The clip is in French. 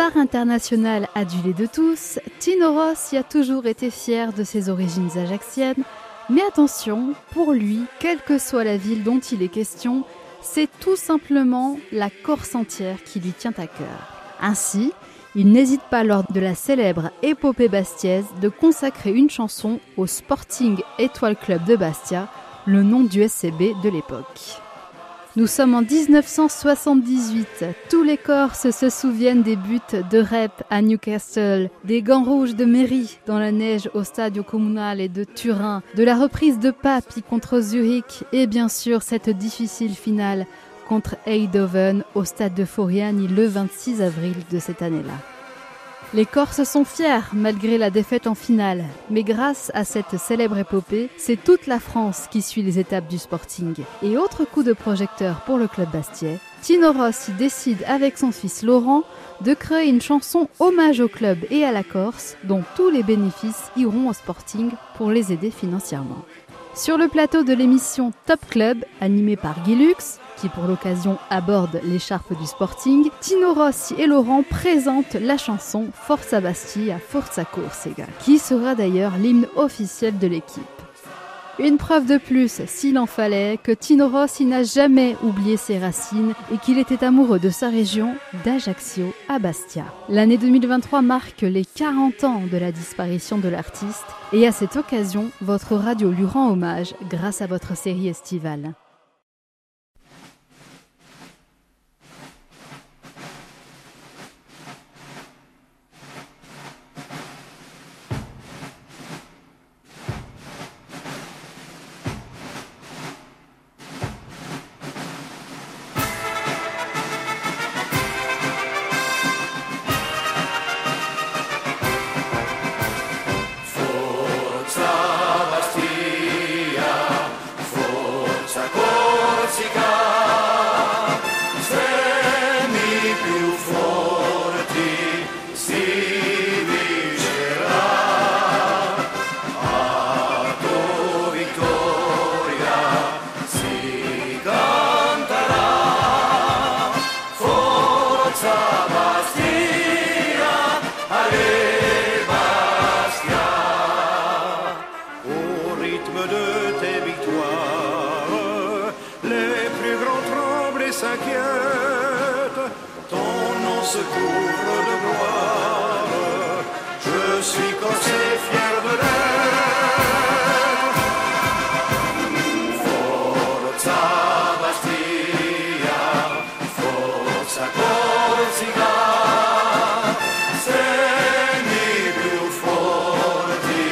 star internationale adulée de tous, Tino Rossi a toujours été fier de ses origines ajaxiennes, mais attention, pour lui, quelle que soit la ville dont il est question, c'est tout simplement la Corse entière qui lui tient à cœur. Ainsi, il n'hésite pas lors de la célèbre épopée bastiaise de consacrer une chanson au Sporting Étoile Club de Bastia, le nom du SCB de l'époque. Nous sommes en 1978. Tous les Corses se souviennent des buts de Rep à Newcastle, des gants rouges de Mairie dans la neige au Stadio Comunale de Turin, de la reprise de Papi contre Zurich et bien sûr cette difficile finale contre Eindhoven au stade de Foriani le 26 avril de cette année-là. Les Corses sont fiers malgré la défaite en finale, mais grâce à cette célèbre épopée, c'est toute la France qui suit les étapes du Sporting. Et autre coup de projecteur pour le club bastiais, Tino Rossi décide avec son fils Laurent de créer une chanson hommage au club et à la Corse, dont tous les bénéfices iront au Sporting pour les aider financièrement. Sur le plateau de l'émission Top Club, animée par Guy Lux, qui pour l'occasion aborde l'écharpe du Sporting, Tino Rossi et Laurent présentent la chanson Forza Bastia, Forza Corsica, qui sera d'ailleurs l'hymne officiel de l'équipe. Une preuve de plus, s'il en fallait, que Tino Rossi n'a jamais oublié ses racines et qu'il était amoureux de sa région, d'Ajaccio à Bastia. L'année 2023 marque les 40 ans de la disparition de l'artiste et à cette occasion, votre radio lui rend hommage grâce à votre série estivale. Si vichera, à toi Victoria, si cantera, forza Bastia, allez Bastia. Au rythme de tes victoires, les plus grands trônes et s'inquiète, ton nom se couvre de gloire. Je suis corsé fier de l'être. Forza Bastia, Forza Corsica. Sei più forti,